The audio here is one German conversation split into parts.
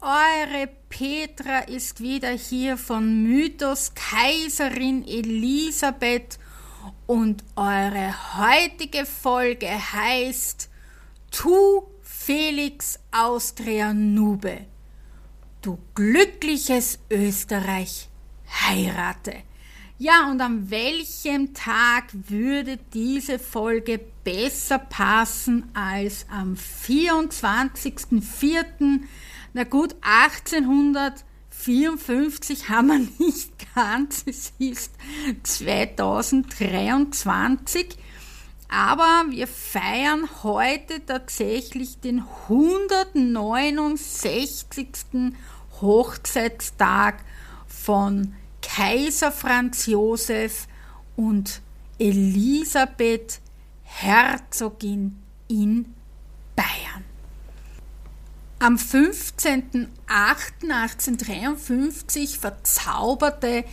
Eure Petra ist wieder hier von Mythos Kaiserin Elisabeth und eure heutige Folge heißt Tu Felix Austria Nube. Du glückliches Österreich heirate. Ja, und an welchem Tag würde diese Folge besser passen als am 24.04. Na gut, 1854 haben wir nicht ganz, es ist 2023. Aber wir feiern heute tatsächlich den 169. Hochzeitstag von Kaiser Franz Josef und Elisabeth Herzogin in Bayern. Am 15.08.1853 verzauberte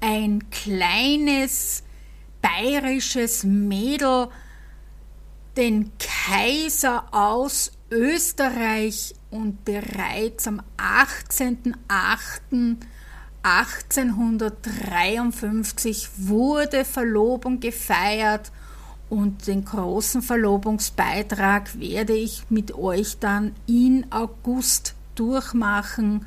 ein kleines bayerisches Mädel den Kaiser aus Österreich und bereits am 18.08. 1853 wurde Verlobung gefeiert und den großen Verlobungsbeitrag werde ich mit euch dann in August durchmachen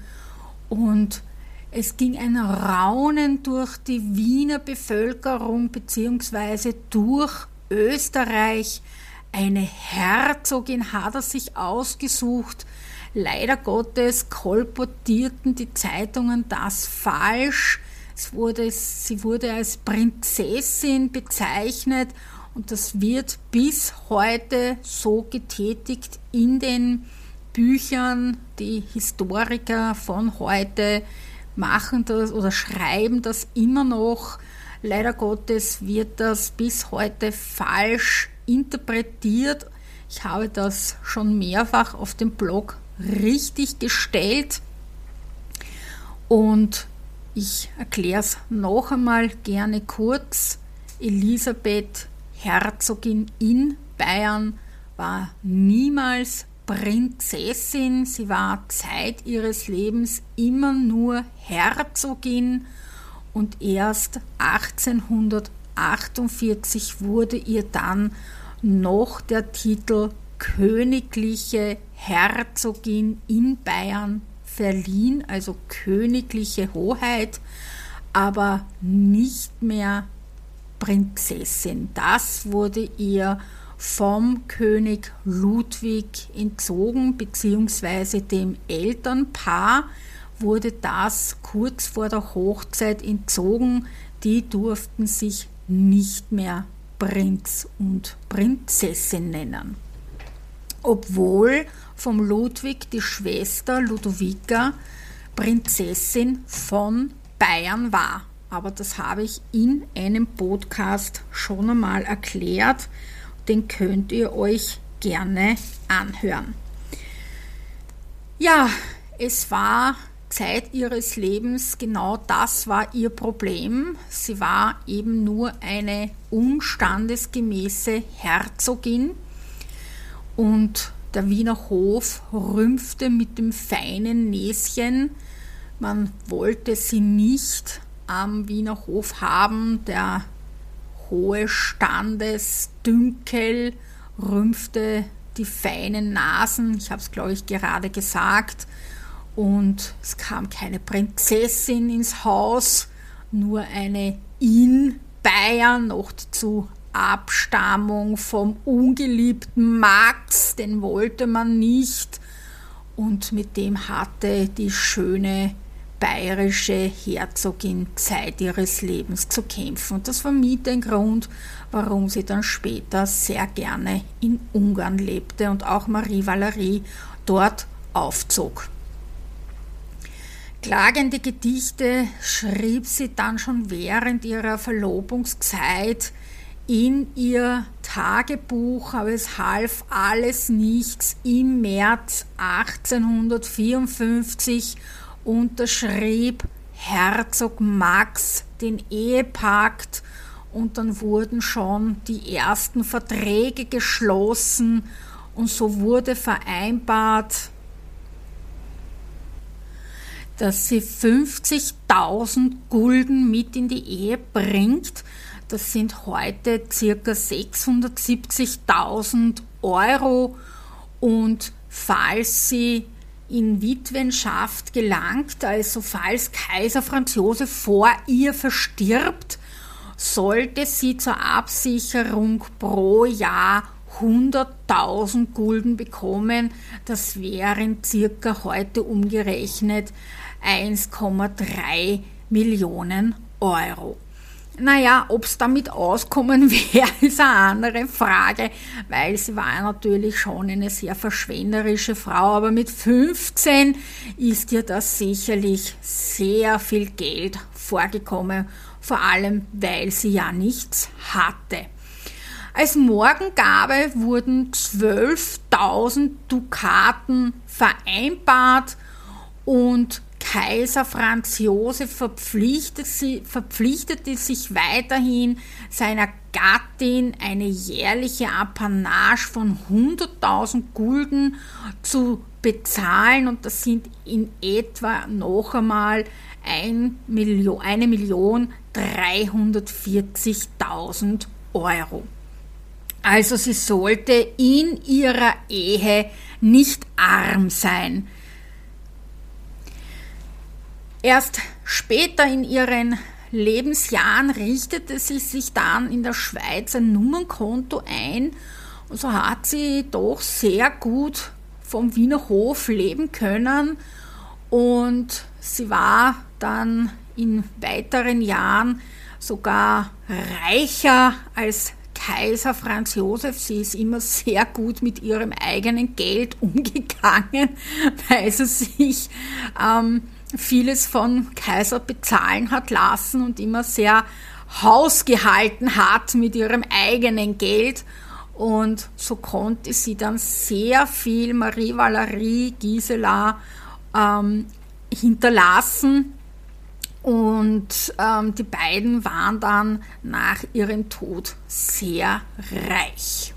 und es ging ein Raunen durch die Wiener Bevölkerung bzw. durch Österreich. Eine Herzogin hat er sich ausgesucht, Leider Gottes kolportierten die Zeitungen das falsch. Wurde, sie wurde als Prinzessin bezeichnet und das wird bis heute so getätigt in den Büchern. Die Historiker von heute machen das oder schreiben das immer noch. Leider Gottes wird das bis heute falsch interpretiert. Ich habe das schon mehrfach auf dem Blog richtig gestellt. Und ich erkläre es noch einmal gerne kurz. Elisabeth, Herzogin in Bayern, war niemals Prinzessin. Sie war Zeit ihres Lebens immer nur Herzogin und erst 1848 wurde ihr dann noch der Titel königliche Herzogin in Bayern verliehen, also königliche Hoheit, aber nicht mehr Prinzessin. Das wurde ihr vom König Ludwig entzogen, beziehungsweise dem Elternpaar wurde das kurz vor der Hochzeit entzogen. Die durften sich nicht mehr Prinz und Prinzessin nennen obwohl vom Ludwig die Schwester Ludovica Prinzessin von Bayern war. Aber das habe ich in einem Podcast schon einmal erklärt. Den könnt ihr euch gerne anhören. Ja, es war Zeit ihres Lebens genau das war ihr Problem. Sie war eben nur eine unstandesgemäße Herzogin und der Wiener Hof rümpfte mit dem feinen Näschen. Man wollte sie nicht am Wiener Hof haben. Der hohe Standesdünkel rümpfte die feinen Nasen. Ich habe es, glaube ich, gerade gesagt. Und es kam keine Prinzessin ins Haus, nur eine in Bayern, noch dazu Abstammung vom ungeliebten Max, den wollte man nicht. Und mit dem hatte die schöne bayerische Herzogin Zeit ihres Lebens zu kämpfen. Und das war mit ein Grund, warum sie dann später sehr gerne in Ungarn lebte und auch Marie Valerie dort aufzog. Klagende Gedichte schrieb sie dann schon während ihrer Verlobungszeit in ihr Tagebuch, aber es half alles nichts. Im März 1854 unterschrieb Herzog Max den Ehepakt und dann wurden schon die ersten Verträge geschlossen und so wurde vereinbart, dass sie 50.000 Gulden mit in die Ehe bringt. Das sind heute circa 670.000 Euro. Und falls sie in Witwenschaft gelangt, also falls Kaiser Franz Josef vor ihr verstirbt, sollte sie zur Absicherung pro Jahr 100.000 Gulden bekommen. Das wären circa heute umgerechnet 1,3 Millionen Euro. Naja, ob es damit auskommen wäre, ist eine andere Frage, weil sie war natürlich schon eine sehr verschwenderische Frau, aber mit 15 ist ihr das sicherlich sehr viel Geld vorgekommen, vor allem weil sie ja nichts hatte. Als Morgengabe wurden 12.000 Dukaten vereinbart und Kaiser Franz Josef verpflichtete, sich weiterhin seiner Gattin eine jährliche Apanage von 100.000 Gulden zu bezahlen und das sind in etwa noch einmal 1 Million, 1 Million 340.000 Euro. Also sie sollte in ihrer Ehe nicht arm sein. Erst später in ihren Lebensjahren richtete sie sich dann in der Schweiz ein Nummernkonto ein und so hat sie doch sehr gut vom Wiener Hof leben können und sie war dann in weiteren Jahren sogar reicher als Kaiser Franz Josef. Sie ist immer sehr gut mit ihrem eigenen Geld umgegangen, weil sie sich ähm, vieles von Kaiser bezahlen hat lassen und immer sehr hausgehalten hat mit ihrem eigenen Geld. Und so konnte sie dann sehr viel Marie Valerie Gisela ähm, hinterlassen. Und ähm, die beiden waren dann nach ihrem Tod sehr reich.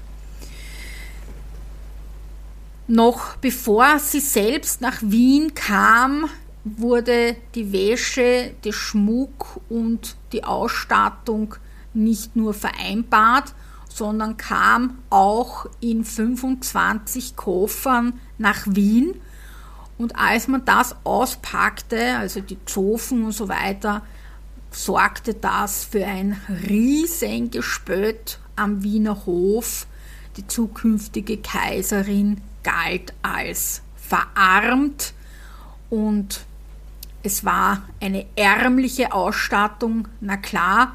Noch bevor sie selbst nach Wien kam, wurde die Wäsche, der Schmuck und die Ausstattung nicht nur vereinbart, sondern kam auch in 25 Koffern nach Wien. Und als man das auspackte, also die Zofen und so weiter, sorgte das für ein riesen Gespött am Wiener Hof. Die zukünftige Kaiserin galt als verarmt und es war eine ärmliche Ausstattung, na klar.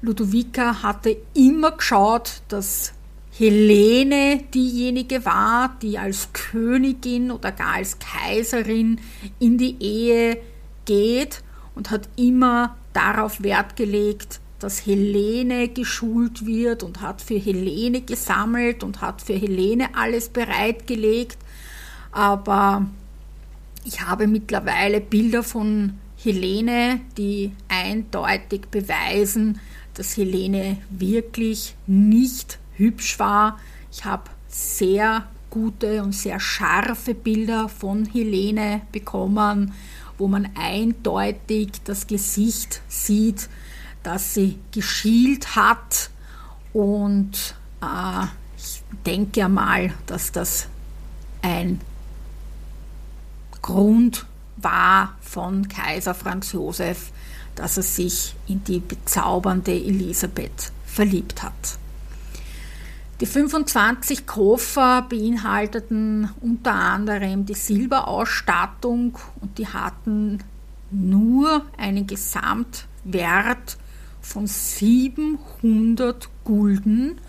Ludovica hatte immer geschaut, dass Helene diejenige war, die als Königin oder gar als Kaiserin in die Ehe geht und hat immer darauf Wert gelegt, dass Helene geschult wird und hat für Helene gesammelt und hat für Helene alles bereitgelegt. Aber ich habe mittlerweile Bilder von Helene, die eindeutig beweisen, dass Helene wirklich nicht hübsch war. Ich habe sehr gute und sehr scharfe Bilder von Helene bekommen, wo man eindeutig das Gesicht sieht, dass sie geschielt hat. Und äh, ich denke einmal, dass das ein Grund war von Kaiser Franz Josef, dass er sich in die bezaubernde Elisabeth verliebt hat. Die 25 Koffer beinhalteten unter anderem die Silberausstattung und die hatten nur einen Gesamtwert von 700 Gulden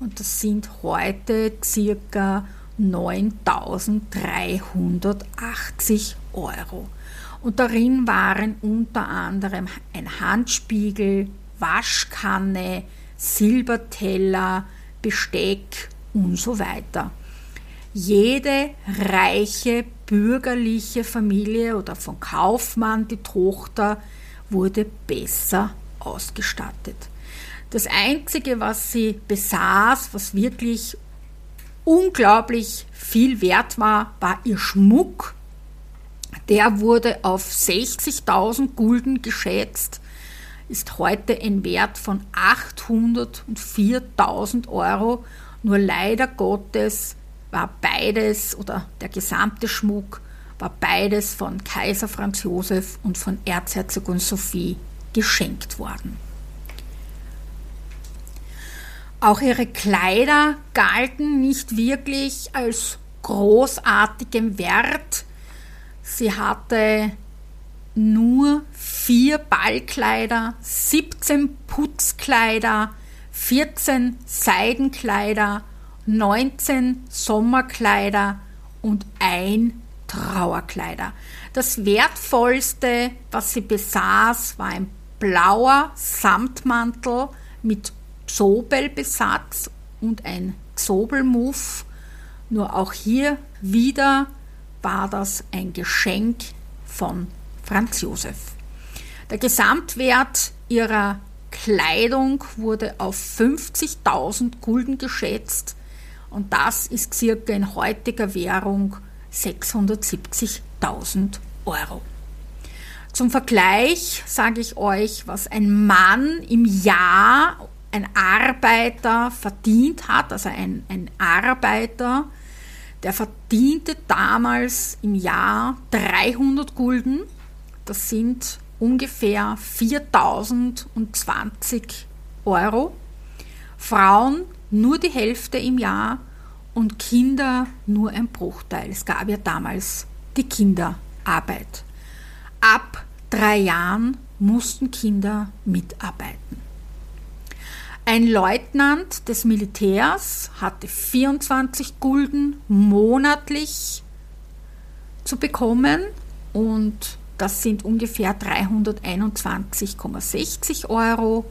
und das sind heute circa 9.380 Euro. Und darin waren unter anderem ein Handspiegel, Waschkanne, Silberteller, Besteck und so weiter. Jede reiche bürgerliche Familie oder von Kaufmann die Tochter wurde besser ausgestattet. Das Einzige, was sie besaß, was wirklich unglaublich viel wert war, war ihr Schmuck. Der wurde auf 60.000 Gulden geschätzt, ist heute ein Wert von 804.000 Euro. Nur leider Gottes war beides oder der gesamte Schmuck war beides von Kaiser Franz Josef und von Erzherzogin Sophie geschenkt worden. Auch ihre Kleider galten nicht wirklich als großartigem Wert. Sie hatte nur vier Ballkleider, 17 Putzkleider, 14 Seidenkleider, 19 Sommerkleider und ein Trauerkleider. Das wertvollste, was sie besaß, war ein blauer Samtmantel mit Zobelbesatz und ein Zobelmuff. Nur auch hier wieder war das ein Geschenk von Franz Josef. Der Gesamtwert ihrer Kleidung wurde auf 50.000 Gulden geschätzt und das ist circa in heutiger Währung 670.000 Euro. Zum Vergleich sage ich euch, was ein Mann im Jahr ein Arbeiter verdient hat, also ein, ein Arbeiter, der verdiente damals im Jahr 300 Gulden. Das sind ungefähr 4020 Euro. Frauen nur die Hälfte im Jahr und Kinder nur ein Bruchteil. Es gab ja damals die Kinderarbeit. Ab drei Jahren mussten Kinder mitarbeiten. Ein Leutnant des Militärs hatte 24 Gulden monatlich zu bekommen und das sind ungefähr 321,60 Euro.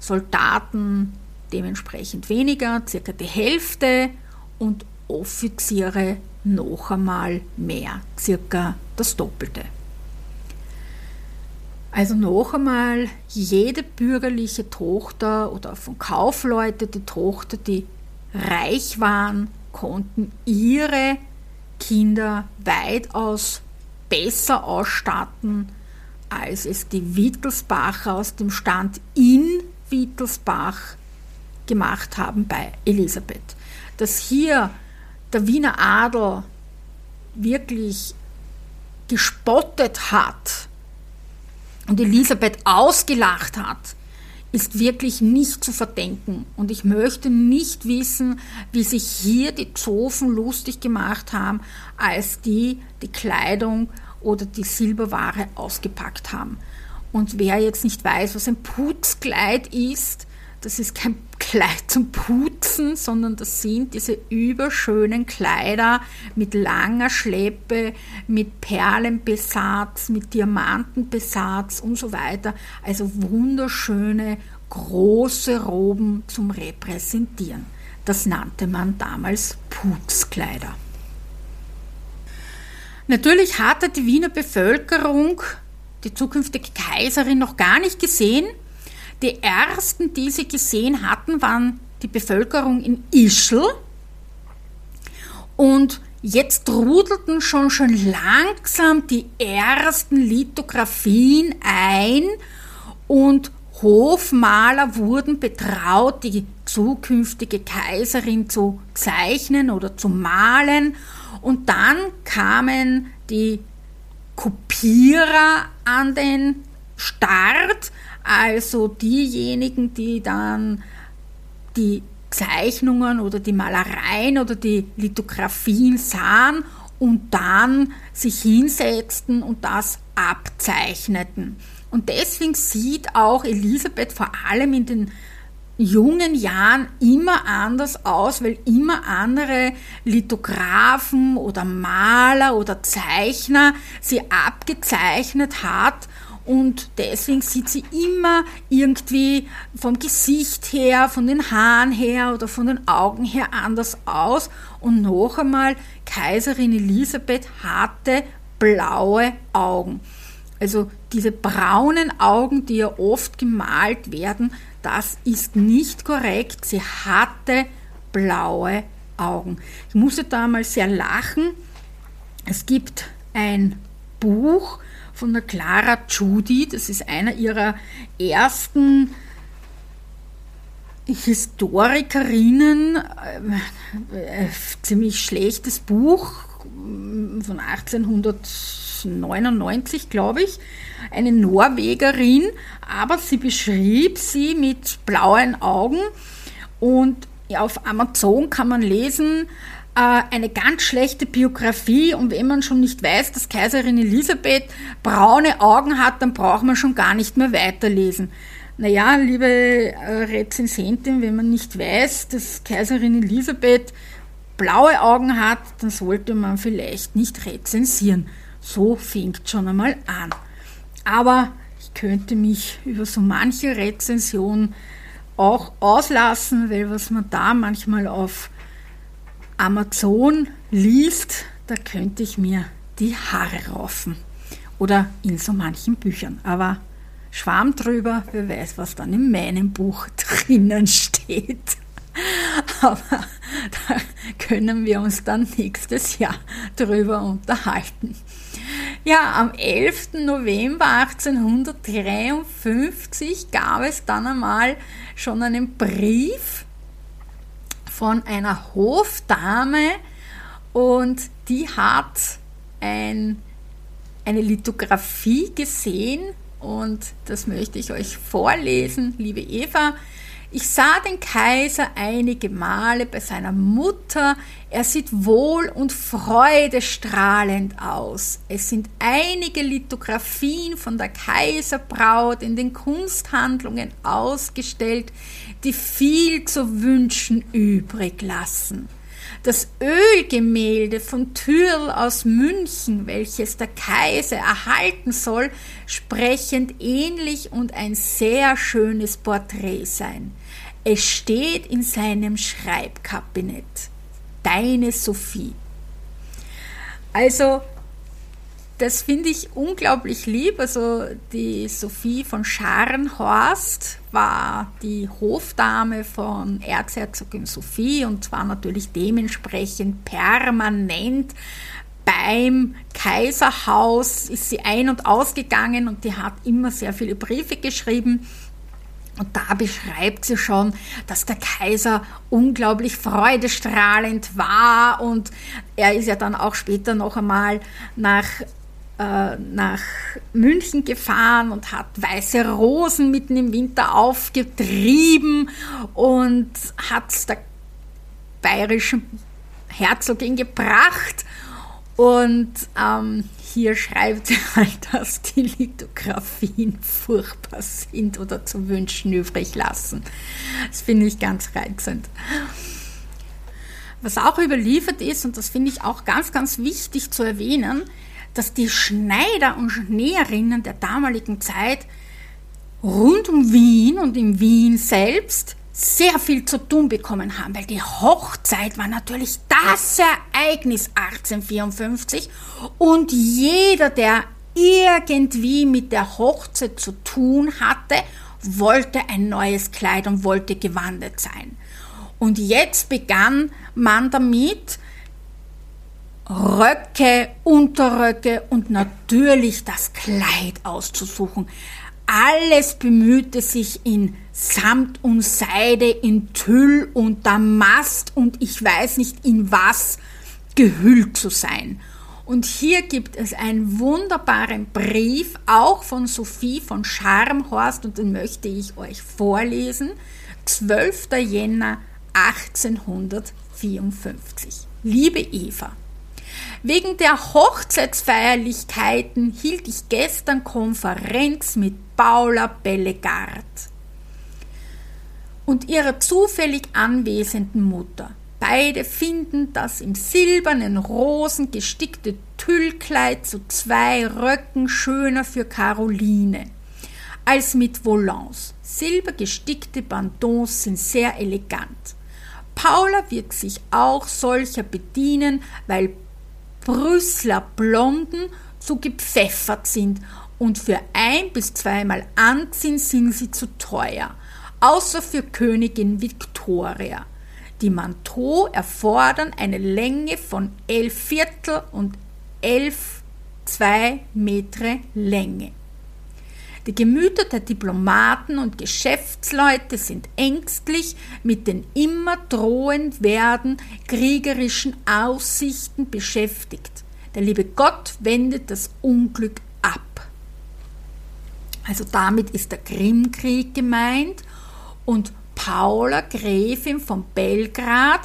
Soldaten dementsprechend weniger, circa die Hälfte und Offiziere noch einmal mehr, circa das Doppelte. Also noch einmal, jede bürgerliche Tochter oder von Kaufleute die Tochter, die reich waren, konnten ihre Kinder weitaus besser ausstatten, als es die Wittelsbacher aus dem Stand in Wittelsbach gemacht haben bei Elisabeth. Dass hier der Wiener Adel wirklich gespottet hat, und Elisabeth ausgelacht hat, ist wirklich nicht zu verdenken. Und ich möchte nicht wissen, wie sich hier die Zofen lustig gemacht haben, als die die Kleidung oder die Silberware ausgepackt haben. Und wer jetzt nicht weiß, was ein Putzkleid ist, das ist kein Kleid zum Putzen, sondern das sind diese überschönen Kleider mit langer Schleppe, mit Perlenbesatz, mit Diamantenbesatz und so weiter. Also wunderschöne große Roben zum Repräsentieren. Das nannte man damals Putzkleider. Natürlich hatte die Wiener Bevölkerung die zukünftige Kaiserin noch gar nicht gesehen, die ersten, die sie gesehen hatten, waren die Bevölkerung in Ischl. Und jetzt trudelten schon schon langsam die ersten Lithografien ein und Hofmaler wurden betraut, die zukünftige Kaiserin zu zeichnen oder zu malen. Und dann kamen die Kopierer an den Start, also diejenigen, die dann die Zeichnungen oder die Malereien oder die Lithografien sahen und dann sich hinsetzten und das abzeichneten. Und deswegen sieht auch Elisabeth vor allem in den jungen Jahren immer anders aus, weil immer andere Lithografen oder Maler oder Zeichner sie abgezeichnet hat und deswegen sieht sie immer irgendwie vom Gesicht her, von den Haaren her oder von den Augen her anders aus. Und noch einmal, Kaiserin Elisabeth hatte blaue Augen. Also diese braunen Augen, die ja oft gemalt werden, das ist nicht korrekt. Sie hatte blaue Augen. Ich musste da mal sehr lachen. Es gibt ein Buch von der Clara Judy, das ist einer ihrer ersten Historikerinnen, äh, äh, ziemlich schlechtes Buch von 1899, glaube ich, eine Norwegerin, aber sie beschrieb sie mit blauen Augen. Und auf Amazon kann man lesen, eine ganz schlechte Biografie und wenn man schon nicht weiß, dass Kaiserin Elisabeth braune Augen hat, dann braucht man schon gar nicht mehr weiterlesen. Naja, liebe äh, Rezensentin, wenn man nicht weiß, dass Kaiserin Elisabeth blaue Augen hat, dann sollte man vielleicht nicht rezensieren. So fängt schon einmal an. Aber ich könnte mich über so manche Rezension auch auslassen, weil was man da manchmal auf Amazon liest, da könnte ich mir die Haare raufen. Oder in so manchen Büchern. Aber Schwarm drüber, wer weiß, was dann in meinem Buch drinnen steht. Aber da können wir uns dann nächstes Jahr drüber unterhalten. Ja, am 11. November 1853 gab es dann einmal schon einen Brief von einer Hofdame und die hat ein, eine Lithografie gesehen und das möchte ich euch vorlesen, liebe Eva. Ich sah den Kaiser einige Male bei seiner Mutter. Er sieht wohl und freudestrahlend aus. Es sind einige Lithografien von der Kaiserbraut in den Kunsthandlungen ausgestellt, die viel zu wünschen übrig lassen. Das Ölgemälde von Thürl aus München, welches der Kaiser erhalten soll, sprechend ähnlich und ein sehr schönes Porträt sein. Es steht in seinem Schreibkabinett. Deine Sophie. Also, das finde ich unglaublich lieb. Also, die Sophie von Scharnhorst war die Hofdame von Erzherzogin Sophie und war natürlich dementsprechend permanent beim Kaiserhaus ist sie ein- und ausgegangen und die hat immer sehr viele Briefe geschrieben und da beschreibt sie schon, dass der Kaiser unglaublich freudestrahlend war und er ist ja dann auch später noch einmal nach, äh, nach München gefahren und hat weiße Rosen mitten im Winter aufgetrieben und hat der bayerischen Herzogin gebracht und ähm, hier schreibt sie halt, dass die Lithografien furchtbar sind oder zu wünschen übrig lassen. Das finde ich ganz reizend. Was auch überliefert ist, und das finde ich auch ganz, ganz wichtig zu erwähnen, dass die Schneider und Näherinnen der damaligen Zeit rund um Wien und in Wien selbst sehr viel zu tun bekommen haben, weil die Hochzeit war natürlich das Ereignis 1854 und jeder, der irgendwie mit der Hochzeit zu tun hatte, wollte ein neues Kleid und wollte gewandet sein. Und jetzt begann man damit, Röcke, Unterröcke und natürlich das Kleid auszusuchen. Alles bemühte sich in Samt und Seide, in Tüll und Damast und ich weiß nicht in was gehüllt zu sein. Und hier gibt es einen wunderbaren Brief, auch von Sophie von Scharmhorst, und den möchte ich euch vorlesen. 12. Jänner 1854. Liebe Eva, Wegen der Hochzeitsfeierlichkeiten hielt ich gestern Konferenz mit Paula Bellegard und ihrer zufällig anwesenden Mutter. Beide finden das im silbernen Rosen gestickte Tüllkleid zu zwei Röcken schöner für Caroline als mit Volants. Silbergestickte Bandons sind sehr elegant. Paula wird sich auch solcher bedienen, weil Brüsseler Blonden zu gepfeffert sind und für ein bis zweimal anziehen sind sie zu teuer, außer für Königin Victoria. Die Manteaux erfordern eine Länge von 11 Viertel und 11 2 Meter Länge. Die Gemüter der Diplomaten und Geschäftsleute sind ängstlich mit den immer drohend werden kriegerischen Aussichten beschäftigt. Der liebe Gott wendet das Unglück ab. Also damit ist der Krimkrieg gemeint und Paula Gräfin von Belgrad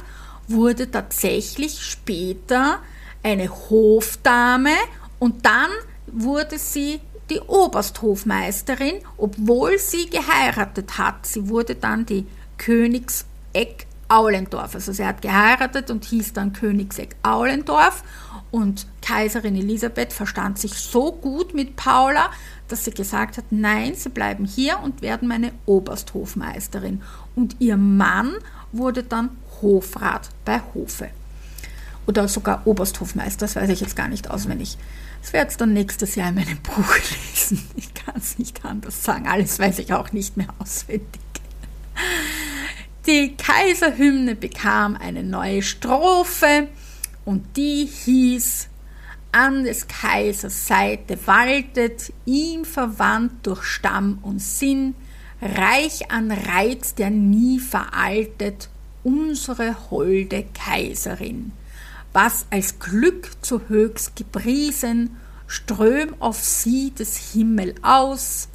wurde tatsächlich später eine Hofdame und dann wurde sie die Obersthofmeisterin, obwohl sie geheiratet hat. Sie wurde dann die Königseck Aulendorf. Also sie hat geheiratet und hieß dann Königseck Aulendorf. Und Kaiserin Elisabeth verstand sich so gut mit Paula, dass sie gesagt hat, nein, sie bleiben hier und werden meine Obersthofmeisterin. Und ihr Mann wurde dann Hofrat bei Hofe. Oder sogar Obersthofmeister, das weiß ich jetzt gar nicht auswendig. Das werde ich dann nächstes Jahr in meinem Buch lesen. Ich kann es nicht anders sagen. Alles weiß ich auch nicht mehr auswendig. Die Kaiserhymne bekam eine neue Strophe und die hieß An des Kaisers Seite waltet, ihm verwandt durch Stamm und Sinn, reich an Reiz, der nie veraltet, unsere holde Kaiserin was als Glück zu höchst gepriesen, ström auf sie des Himmel aus,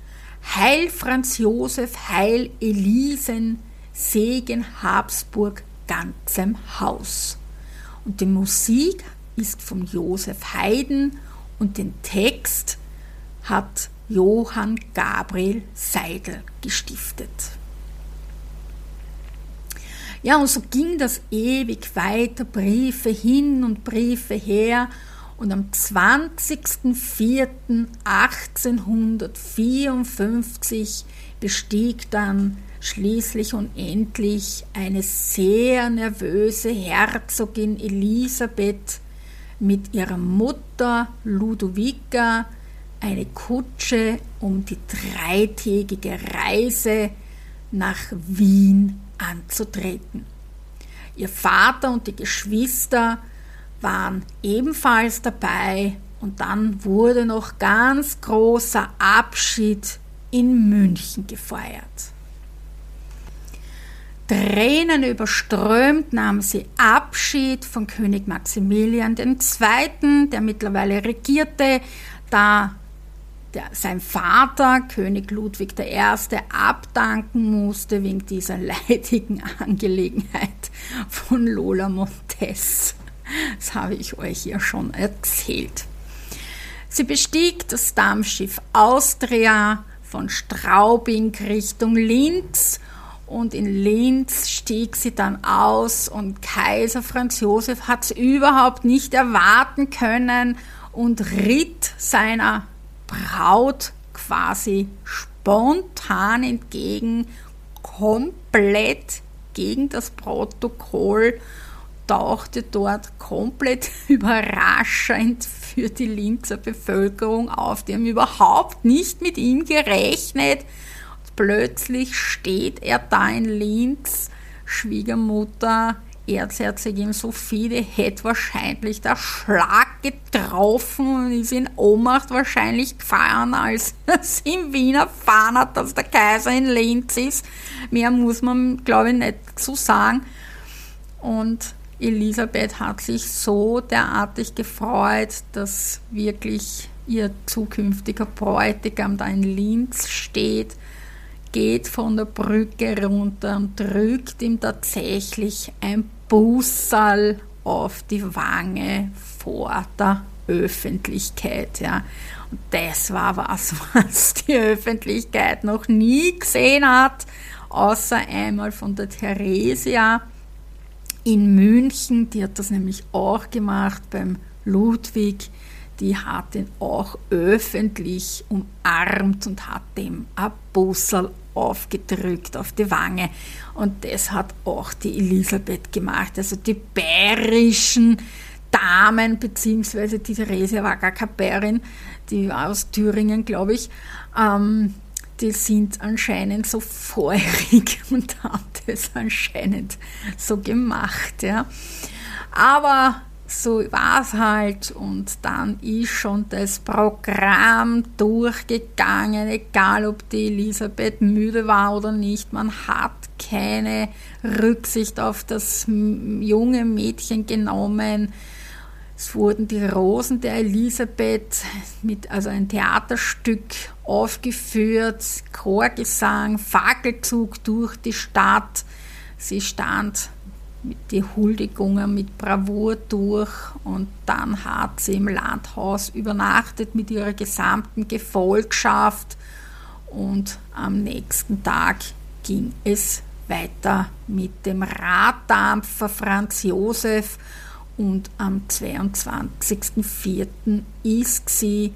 Heil Franz Josef, Heil Elisen, Segen Habsburg ganzem Haus. Und die Musik ist von Josef Haydn und den Text hat Johann Gabriel Seidel gestiftet. Ja, und so ging das ewig weiter, Briefe hin und Briefe her. Und am 20.04.1854 bestieg dann schließlich und endlich eine sehr nervöse Herzogin Elisabeth mit ihrer Mutter Ludovica eine Kutsche um die dreitägige Reise nach Wien anzutreten. Ihr Vater und die Geschwister waren ebenfalls dabei und dann wurde noch ganz großer Abschied in München gefeiert. Tränen überströmt nahm sie Abschied von König Maximilian II., der mittlerweile regierte, da der, sein Vater, König Ludwig I., abdanken musste wegen dieser leidigen Angelegenheit von Lola Montes. Das habe ich euch ja schon erzählt. Sie bestieg das Dampfschiff Austria von Straubing Richtung Linz und in Linz stieg sie dann aus und Kaiser Franz Josef hat es überhaupt nicht erwarten können und ritt seiner Braut quasi spontan entgegen, komplett gegen das Protokoll, tauchte dort komplett überraschend für die Linzer Bevölkerung auf. Die haben überhaupt nicht mit ihm gerechnet. Und plötzlich steht er da in Linz, Schwiegermutter Erzherzogin Sophie, die hätte wahrscheinlich der Schlag getroffen und ist in Ohnmacht wahrscheinlich gefallen, als sie im Wien erfahren hat, dass der Kaiser in Linz ist. Mehr muss man, glaube ich, nicht so sagen. Und Elisabeth hat sich so derartig gefreut, dass wirklich ihr zukünftiger Bräutigam da in Linz steht geht von der Brücke runter und drückt ihm tatsächlich ein Bussal auf die Wange vor der Öffentlichkeit. Ja. Und das war was, was die Öffentlichkeit noch nie gesehen hat, außer einmal von der Theresia in München. Die hat das nämlich auch gemacht beim Ludwig. Die hat ihn auch öffentlich umarmt und hat dem ein Bussal aufgedrückt auf die Wange. Und das hat auch die Elisabeth gemacht. Also die bayerischen Damen, beziehungsweise die Therese war gar keine Bayerin, die war aus Thüringen, glaube ich. Ähm, die sind anscheinend so feurig und haben das anscheinend so gemacht. Ja. Aber so war es halt und dann ist schon das Programm durchgegangen, egal ob die Elisabeth müde war oder nicht. Man hat keine Rücksicht auf das junge Mädchen genommen. Es wurden die Rosen der Elisabeth mit also ein Theaterstück aufgeführt, Chorgesang, Fackelzug durch die Stadt. Sie stand mit die Huldigungen mit Bravour durch und dann hat sie im Landhaus übernachtet mit ihrer gesamten Gefolgschaft und am nächsten Tag ging es weiter mit dem Raddampfer Franz Josef und am 22.04. ist sie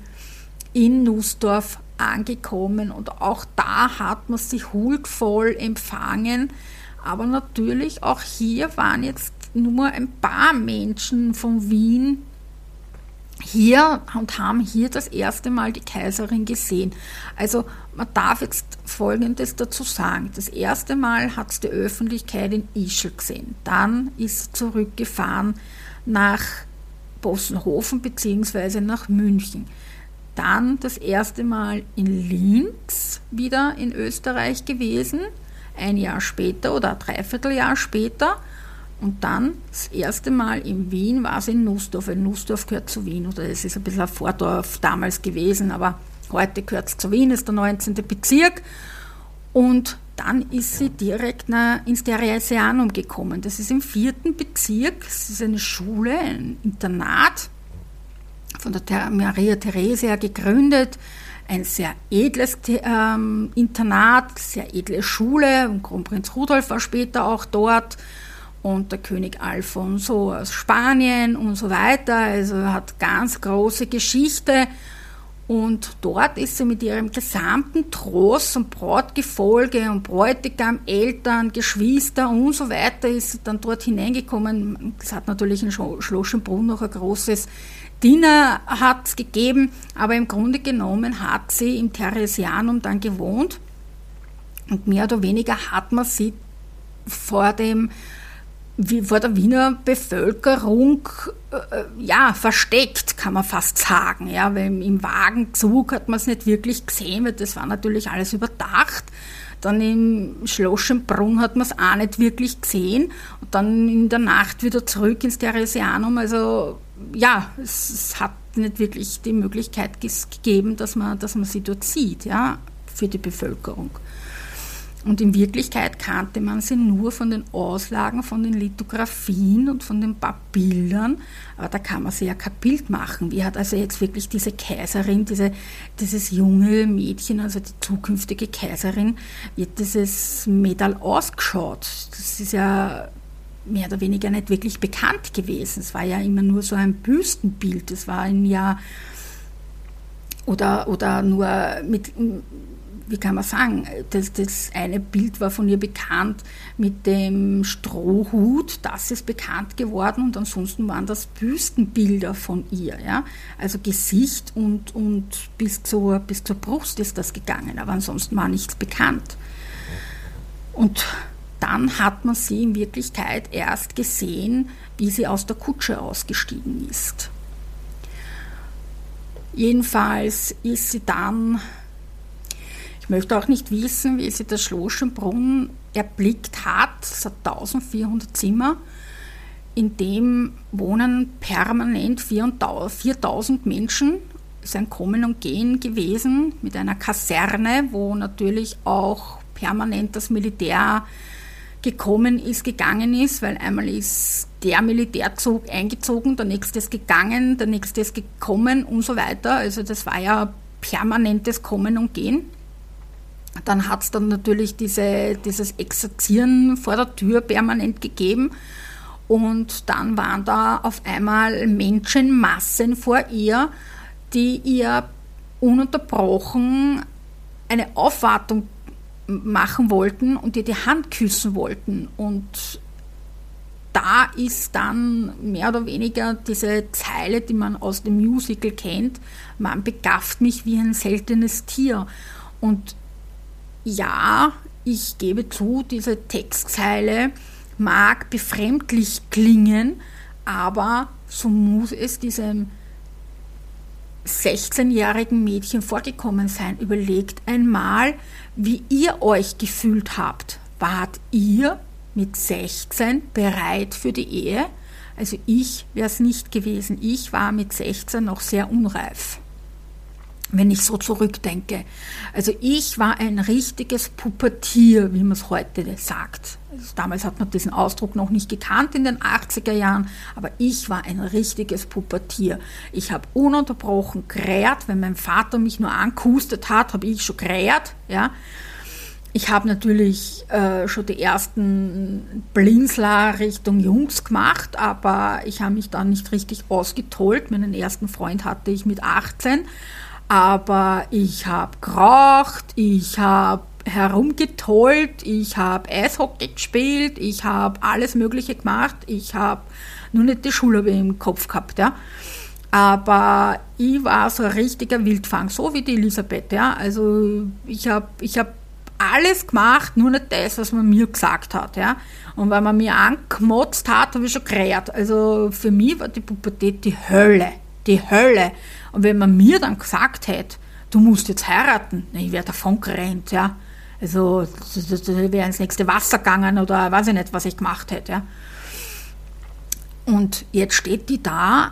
in Nussdorf angekommen und auch da hat man sie huldvoll empfangen. Aber natürlich auch hier waren jetzt nur ein paar Menschen von Wien hier und haben hier das erste Mal die Kaiserin gesehen. Also man darf jetzt Folgendes dazu sagen. Das erste Mal hat es die Öffentlichkeit in Ischl gesehen. Dann ist sie zurückgefahren nach Bossenhofen bzw. nach München. Dann das erste Mal in Linz wieder in Österreich gewesen, ein Jahr später oder ein Dreivierteljahr später. Und dann das erste Mal in Wien war es in Nussdorf. In Nussdorf gehört zu Wien oder es ist ein bisschen ein Vordorf damals gewesen, aber heute gehört es zu Wien, ist der 19. Bezirk. Und dann ist sie direkt ins Theresianum gekommen. Das ist im vierten Bezirk. Es ist eine Schule, ein Internat, von der Maria Theresia gegründet. Ein sehr edles ähm, Internat, sehr edle Schule. Und Kronprinz Rudolf war später auch dort. Und der König Alfonso aus Spanien und so weiter. Also hat ganz große Geschichte. Und dort ist sie mit ihrem gesamten Tross und Brautgefolge und Bräutigam, Eltern, Geschwister und so weiter ist sie dann dort hineingekommen. Es hat natürlich in Schloschenbrunn noch ein großes Dinner hat gegeben, aber im Grunde genommen hat sie im Theresianum dann gewohnt und mehr oder weniger hat man sie vor dem wie vor der Wiener Bevölkerung äh, ja, versteckt, kann man fast sagen. Ja, weil im Wagenzug hat man es nicht wirklich gesehen, weil das war natürlich alles überdacht. Dann im Schloschenbrunn hat man es auch nicht wirklich gesehen. Und dann in der Nacht wieder zurück ins Theresianum. Also ja, es, es hat nicht wirklich die Möglichkeit gegeben, dass man, dass man sie dort sieht, ja, für die Bevölkerung. Und in Wirklichkeit kannte man sie nur von den Auslagen, von den Lithografien und von den paar Bildern. Aber da kann man sich ja kein Bild machen. Wie hat also jetzt wirklich diese Kaiserin, diese, dieses junge Mädchen, also die zukünftige Kaiserin, wird dieses Medal ausgeschaut? Das ist ja mehr oder weniger nicht wirklich bekannt gewesen. Es war ja immer nur so ein Büstenbild. Es war ein Jahr oder, oder nur mit wie kann man sagen, das, das eine Bild war von ihr bekannt mit dem Strohhut, das ist bekannt geworden und ansonsten waren das Büstenbilder von ihr. Ja? Also Gesicht und, und bis, zur, bis zur Brust ist das gegangen, aber ansonsten war nichts bekannt. Und dann hat man sie in Wirklichkeit erst gesehen, wie sie aus der Kutsche ausgestiegen ist. Jedenfalls ist sie dann ich möchte auch nicht wissen, wie sie das Schloschenbrunn erblickt hat. Es hat 1400 Zimmer. In dem wohnen permanent 4000 Menschen. Es ist ein Kommen und Gehen gewesen mit einer Kaserne, wo natürlich auch permanent das Militär gekommen ist, gegangen ist, weil einmal ist der Militärzug eingezogen, der nächste ist gegangen, der nächste ist gekommen und so weiter. Also das war ja permanentes Kommen und Gehen. Dann hat es dann natürlich diese, dieses Exerzieren vor der Tür permanent gegeben. Und dann waren da auf einmal Menschenmassen vor ihr, die ihr ununterbrochen eine Aufwartung machen wollten und ihr die Hand küssen wollten. Und da ist dann mehr oder weniger diese Zeile, die man aus dem Musical kennt, man begafft mich wie ein seltenes Tier. Und ja, ich gebe zu, diese Textzeile mag befremdlich klingen, aber so muss es diesem 16-jährigen Mädchen vorgekommen sein. Überlegt einmal, wie ihr euch gefühlt habt. Wart ihr mit 16 bereit für die Ehe? Also ich wäre es nicht gewesen. Ich war mit 16 noch sehr unreif wenn ich so zurückdenke. Also ich war ein richtiges Pubertier, wie man es heute sagt. Also damals hat man diesen Ausdruck noch nicht gekannt in den 80er Jahren, aber ich war ein richtiges Pubertier. Ich habe ununterbrochen kräht, wenn mein Vater mich nur angehustet hat, habe ich schon kräht, ja. Ich habe natürlich äh, schon die ersten Blinzler Richtung Jungs gemacht, aber ich habe mich dann nicht richtig ausgetollt. Meinen ersten Freund hatte ich mit 18 aber ich habe geraucht, ich habe herumgetollt, ich habe Eishockey gespielt, ich habe alles Mögliche gemacht, ich habe nur nicht die Schule im Kopf gehabt, ja. Aber ich war so ein richtiger Wildfang, so wie die Elisabeth, ja. Also ich habe ich hab alles gemacht, nur nicht das, was man mir gesagt hat, ja. Und wenn man mir angemotzt hat, habe ich schon geredet. Also für mich war die Pubertät die Hölle, die Hölle. Und wenn man mir dann gesagt hätte, du musst jetzt heiraten, ich wäre davon gerannt, ja. Also, wäre ins nächste Wasser gegangen oder weiß ich nicht, was ich gemacht hätte, ja. Und jetzt steht die da,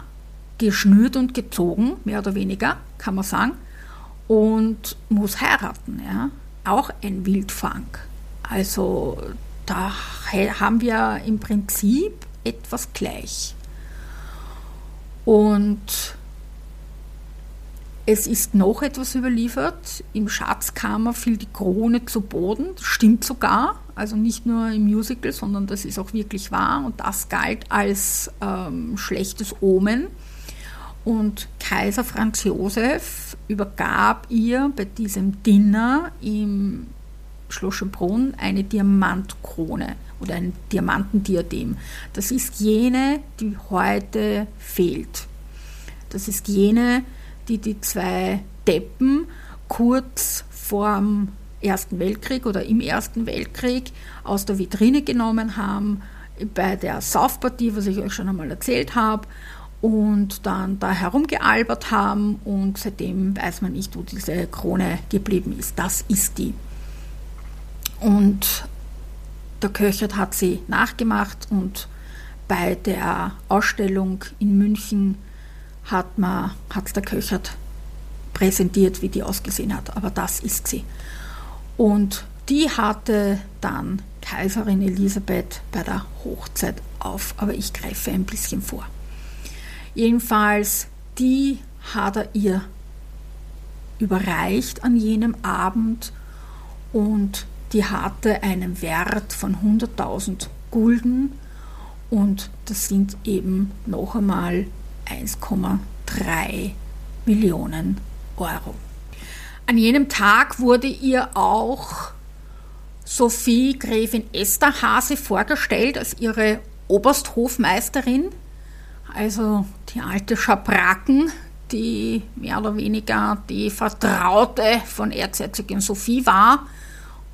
geschnürt und gezogen, mehr oder weniger, kann man sagen, und muss heiraten, ja. Auch ein Wildfang. Also, da haben wir im Prinzip etwas gleich. Und es ist noch etwas überliefert. Im Schatzkammer fiel die Krone zu Boden. Stimmt sogar. Also nicht nur im Musical, sondern das ist auch wirklich wahr. Und das galt als ähm, schlechtes Omen. Und Kaiser Franz Josef übergab ihr bei diesem Dinner im Schloss Schönbrunn eine Diamantkrone oder ein Diamantendiadem. Das ist jene, die heute fehlt. Das ist jene, die die zwei Deppen kurz vorm Ersten Weltkrieg oder im Ersten Weltkrieg aus der Vitrine genommen haben, bei der Saufpartie, was ich euch schon einmal erzählt habe, und dann da herumgealbert haben und seitdem weiß man nicht, wo diese Krone geblieben ist. Das ist die. Und der Köchert hat sie nachgemacht und bei der Ausstellung in München hat man hat der Köchert präsentiert, wie die ausgesehen hat. Aber das ist sie. Und die hatte dann Kaiserin Elisabeth bei der Hochzeit auf. Aber ich greife ein bisschen vor. Jedenfalls, die hat er ihr überreicht an jenem Abend und die hatte einen Wert von 100.000 Gulden und das sind eben noch einmal 1,3 Millionen Euro. An jenem Tag wurde ihr auch Sophie Gräfin Esterhase vorgestellt als ihre Obersthofmeisterin, also die alte Schabracken, die mehr oder weniger die Vertraute von Erzherzogin Sophie war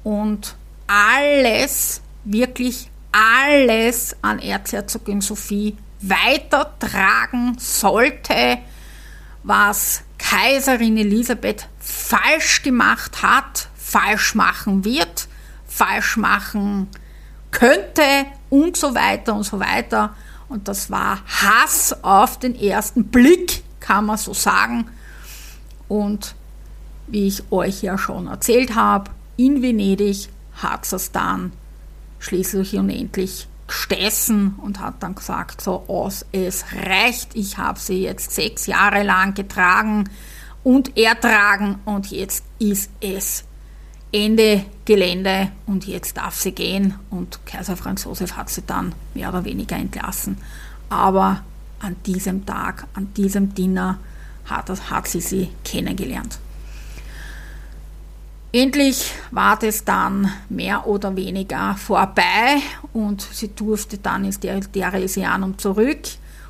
und alles, wirklich alles an Erzherzogin Sophie weitertragen sollte, was Kaiserin Elisabeth falsch gemacht hat, falsch machen wird, falsch machen könnte und so weiter und so weiter. Und das war Hass auf den ersten Blick, kann man so sagen. Und wie ich euch ja schon erzählt habe, in Venedig dann schließlich und endlich gestessen und hat dann gesagt, so aus, es reicht, ich habe sie jetzt sechs Jahre lang getragen und ertragen und jetzt ist es Ende Gelände und jetzt darf sie gehen und Kaiser Franz Josef hat sie dann mehr oder weniger entlassen. Aber an diesem Tag, an diesem Dinner hat, hat sie sie kennengelernt. Endlich war das dann mehr oder weniger vorbei und sie durfte dann ins Theresianum zurück.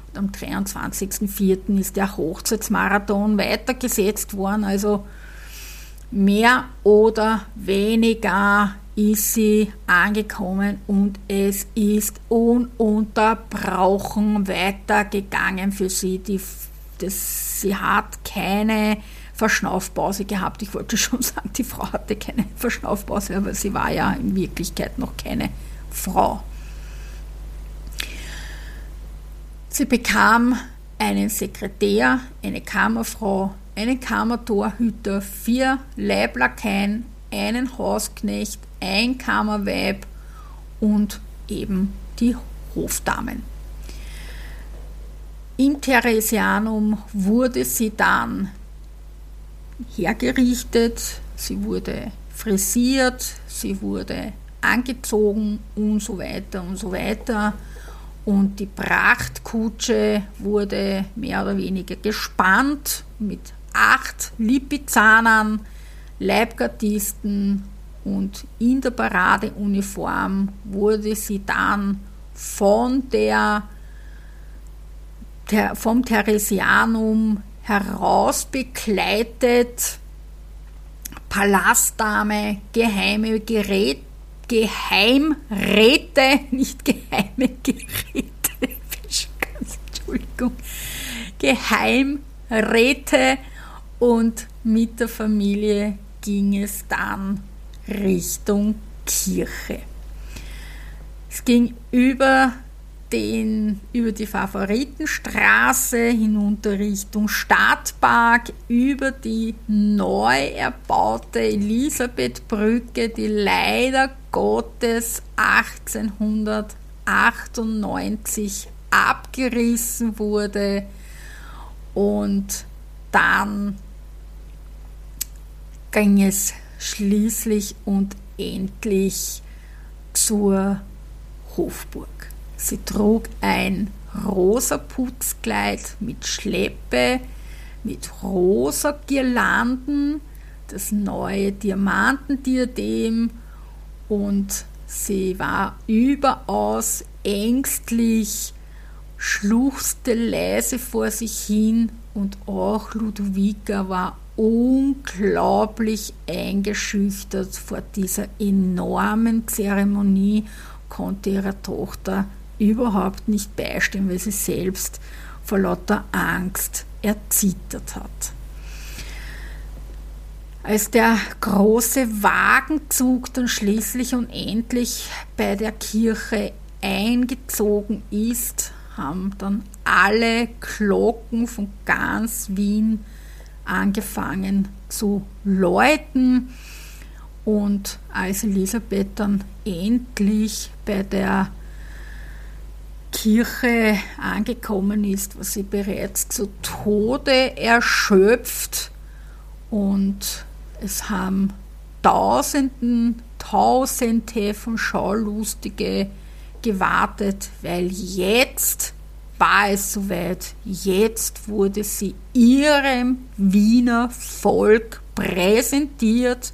Und am 23.04. ist der Hochzeitsmarathon weitergesetzt worden. Also mehr oder weniger ist sie angekommen und es ist ununterbrochen weitergegangen für sie. Die, das, sie hat keine Verschnaufpause gehabt. Ich wollte schon sagen, die Frau hatte keine Verschnaufpause, aber sie war ja in Wirklichkeit noch keine Frau. Sie bekam einen Sekretär, eine Kammerfrau, einen Kammertorhüter, vier Leiblakaien, einen Hausknecht, ein Kammerweib und eben die Hofdamen. Im Theresianum wurde sie dann hergerichtet, sie wurde frisiert, sie wurde angezogen und so weiter und so weiter. Und die Prachtkutsche wurde mehr oder weniger gespannt mit acht Lipizanern, Leibgardisten und in der Paradeuniform wurde sie dann von der vom Theresianum heraus begleitet, Palastdame, geheime Gerät, Geheimräte, nicht geheime Geräte, Entschuldigung, Geheimräte und mit der Familie ging es dann Richtung Kirche. Es ging über den, über die Favoritenstraße hinunter Richtung Stadtpark, über die neu erbaute Elisabethbrücke, die leider Gottes 1898 abgerissen wurde und dann ging es schließlich und endlich zur Hofburg. Sie trug ein rosa Putzkleid mit Schleppe, mit rosa Girlanden, das neue Diamantendiadem und sie war überaus ängstlich, schluchzte leise vor sich hin und auch Ludovica war unglaublich eingeschüchtert vor dieser enormen Zeremonie, konnte ihrer Tochter überhaupt nicht beistehen, weil sie selbst vor lauter Angst erzittert hat. Als der große Wagenzug dann schließlich und endlich bei der Kirche eingezogen ist, haben dann alle Glocken von ganz Wien angefangen zu läuten. Und als Elisabeth dann endlich bei der Kirche angekommen ist, war sie bereits zu Tode erschöpft und es haben Tausenden, Tausende von Schaulustige gewartet, weil jetzt war es soweit. Jetzt wurde sie ihrem Wiener Volk präsentiert.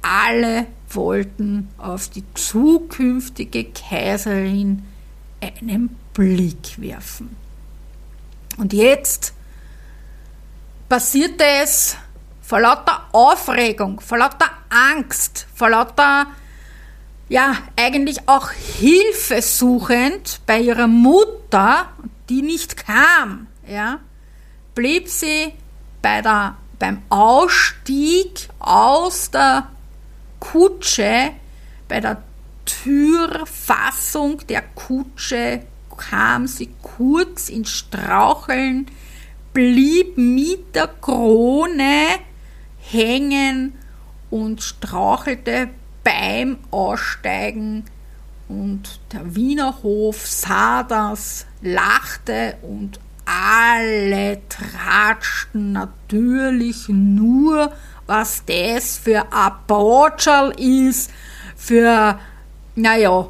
Alle wollten auf die zukünftige Kaiserin einen Blick werfen. Und jetzt passierte es vor lauter Aufregung, vor lauter Angst, vor lauter, ja, eigentlich auch Hilfe suchend bei ihrer Mutter, die nicht kam, ja, blieb sie bei der, beim Ausstieg aus der Kutsche, bei der Türfassung der Kutsche kam sie kurz ins Straucheln, blieb mit der Krone hängen und strauchelte beim Aussteigen. Und der Wiener Hof sah das, lachte und alle tratschten natürlich nur, was das für ein Botschal ist, für naja,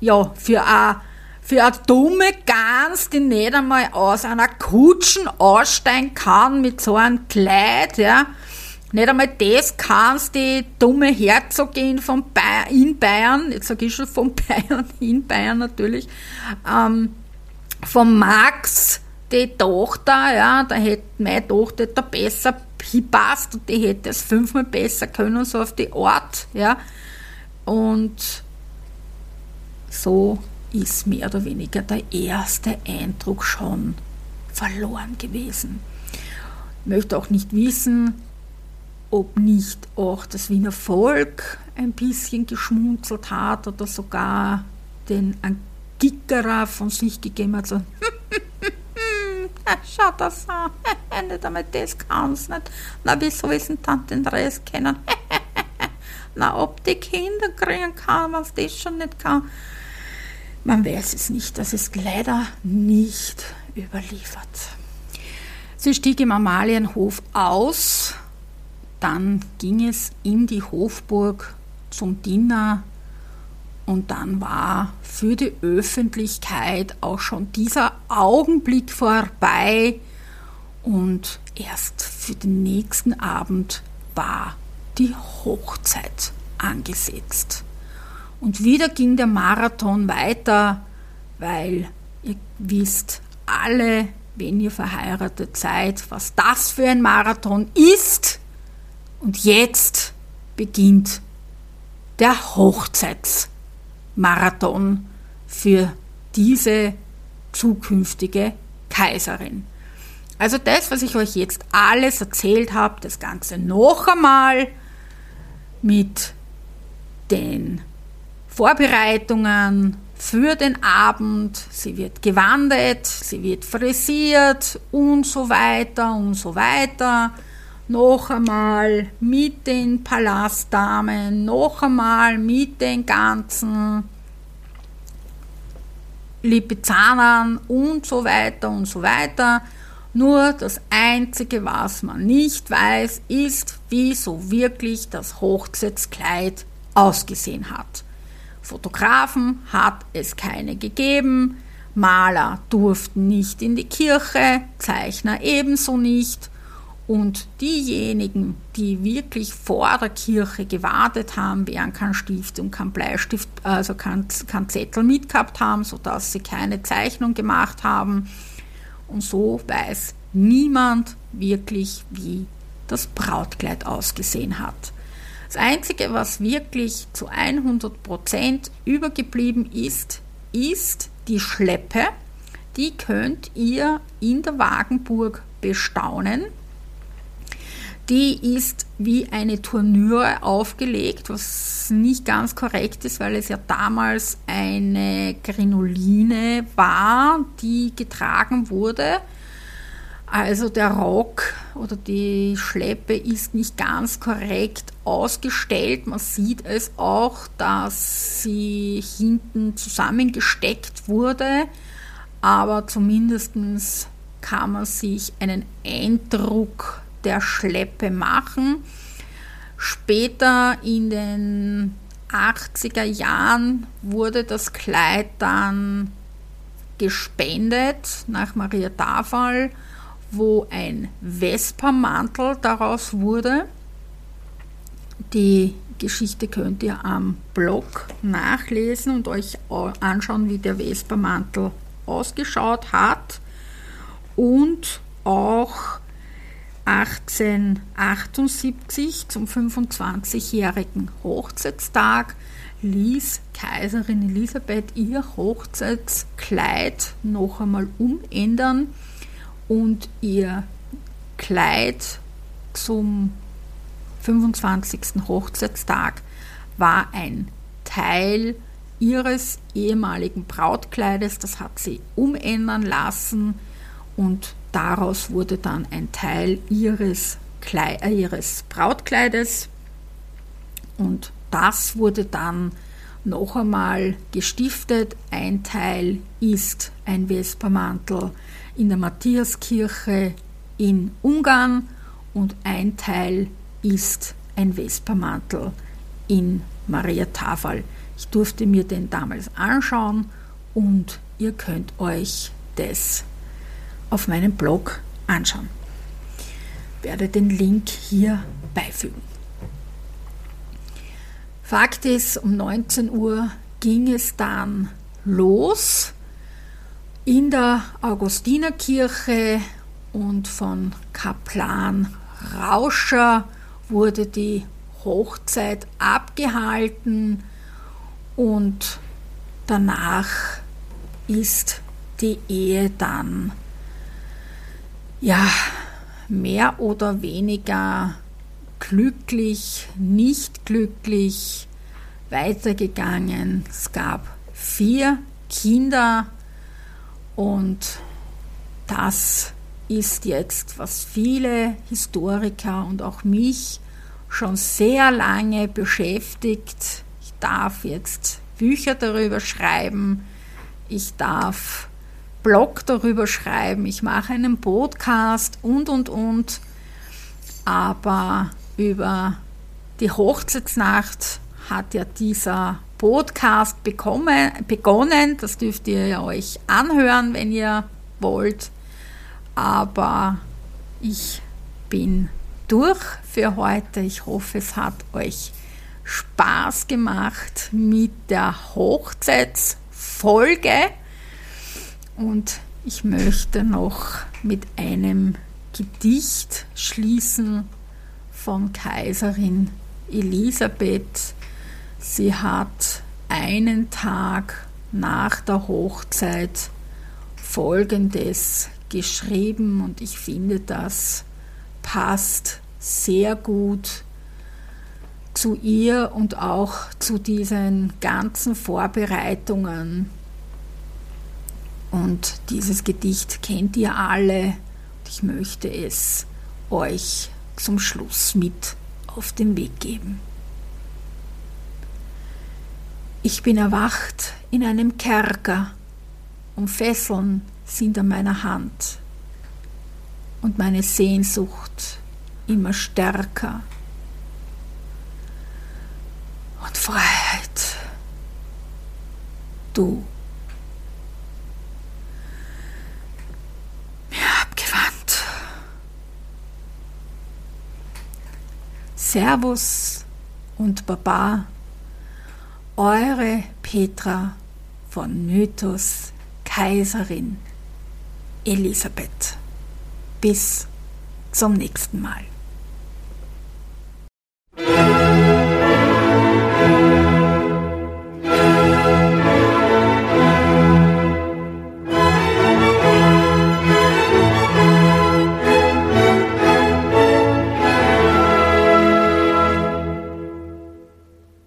ja, für eine für eine dumme Gans, die nicht einmal aus einer Kutschen aussteigen kann mit so einem Kleid, ja. Nicht einmal das kannst die dumme Herzogin von Bayern, in Bayern, jetzt sage ich schon von Bayern, in Bayern natürlich, ähm, von Max, die Tochter, ja, da hätte meine Tochter da besser hingepasst und die hätte es fünfmal besser können, so auf die Art, ja. Und so ist mehr oder weniger der erste Eindruck schon verloren gewesen. Ich möchte auch nicht wissen, ob nicht auch das Wiener Volk ein bisschen geschmunzelt hat oder sogar den Angickerer von sich gegeben hat, so, schau das an, nicht einmal das kann's nicht. Na, wie soll ich denn dann den Rest kennen? Ob die Kinder kriegen kann, was das schon nicht kann. Man weiß es nicht, das ist leider nicht überliefert. Sie stieg im Amalienhof aus, dann ging es in die Hofburg zum Dinner und dann war für die Öffentlichkeit auch schon dieser Augenblick vorbei und erst für den nächsten Abend war die Hochzeit angesetzt. Und wieder ging der Marathon weiter, weil ihr wisst alle, wenn ihr verheiratet seid, was das für ein Marathon ist. Und jetzt beginnt der Hochzeitsmarathon für diese zukünftige Kaiserin. Also das, was ich euch jetzt alles erzählt habe, das Ganze noch einmal mit den Vorbereitungen für den Abend. Sie wird gewandet, sie wird frisiert und so weiter und so weiter. Noch einmal mit den Palastdamen, noch einmal mit den ganzen Lipizanern und so weiter und so weiter. Nur das Einzige, was man nicht weiß, ist, wie so wirklich das Hochzeitskleid ausgesehen hat. Fotografen hat es keine gegeben, Maler durften nicht in die Kirche, Zeichner ebenso nicht. Und diejenigen, die wirklich vor der Kirche gewartet haben, während kein Stift und kein Bleistift, also kein, kein Zettel mitgehabt haben, sodass sie keine Zeichnung gemacht haben. Und so weiß niemand wirklich, wie das Brautkleid ausgesehen hat. Das Einzige, was wirklich zu 100 Prozent übergeblieben ist, ist die Schleppe. Die könnt ihr in der Wagenburg bestaunen. Die ist wie eine Turnüre aufgelegt, was nicht ganz korrekt ist, weil es ja damals eine Grinoline war, die getragen wurde. Also der Rock oder die Schleppe ist nicht ganz korrekt ausgestellt. Man sieht es auch, dass sie hinten zusammengesteckt wurde, aber zumindest kann man sich einen Eindruck der Schleppe machen. Später in den 80er Jahren wurde das Kleid dann gespendet nach Maria Tafel wo ein Vespermantel daraus wurde. Die Geschichte könnt ihr am Blog nachlesen und euch anschauen, wie der Vespermantel ausgeschaut hat. Und auch 1878 zum 25-jährigen Hochzeitstag ließ Kaiserin Elisabeth ihr Hochzeitskleid noch einmal umändern und ihr Kleid zum 25. Hochzeitstag war ein Teil ihres ehemaligen Brautkleides, das hat sie umändern lassen und daraus wurde dann ein Teil ihres, Kleid, äh, ihres Brautkleides und das wurde dann noch einmal gestiftet. Ein Teil ist ein Vespermantel, in der Matthiaskirche in Ungarn und ein Teil ist ein Vespermantel in Maria Tafel. Ich durfte mir den damals anschauen und ihr könnt euch das auf meinem Blog anschauen. Ich werde den Link hier beifügen. Fakt ist, um 19 Uhr ging es dann los in der Augustinerkirche und von Kaplan Rauscher wurde die Hochzeit abgehalten und danach ist die Ehe dann ja mehr oder weniger glücklich, nicht glücklich weitergegangen. Es gab vier Kinder und das ist jetzt, was viele Historiker und auch mich schon sehr lange beschäftigt. Ich darf jetzt Bücher darüber schreiben, ich darf Blog darüber schreiben, ich mache einen Podcast und, und, und. Aber über die Hochzeitsnacht hat ja dieser Podcast bekommen, begonnen. Das dürft ihr euch anhören, wenn ihr wollt. Aber ich bin durch für heute. Ich hoffe, es hat euch Spaß gemacht mit der Hochzeitsfolge. Und ich möchte noch mit einem Gedicht schließen von Kaiserin Elisabeth. Sie hat einen Tag nach der Hochzeit Folgendes geschrieben und ich finde, das passt sehr gut zu ihr und auch zu diesen ganzen Vorbereitungen. Und dieses Gedicht kennt ihr alle und ich möchte es euch zum Schluss mit auf den Weg geben. Ich bin erwacht in einem Kerker und Fesseln sind an meiner Hand und meine Sehnsucht immer stärker. Und Freiheit, du mir abgewandt. Servus und Baba, eure Petra von Mythos Kaiserin Elisabeth. Bis zum nächsten Mal.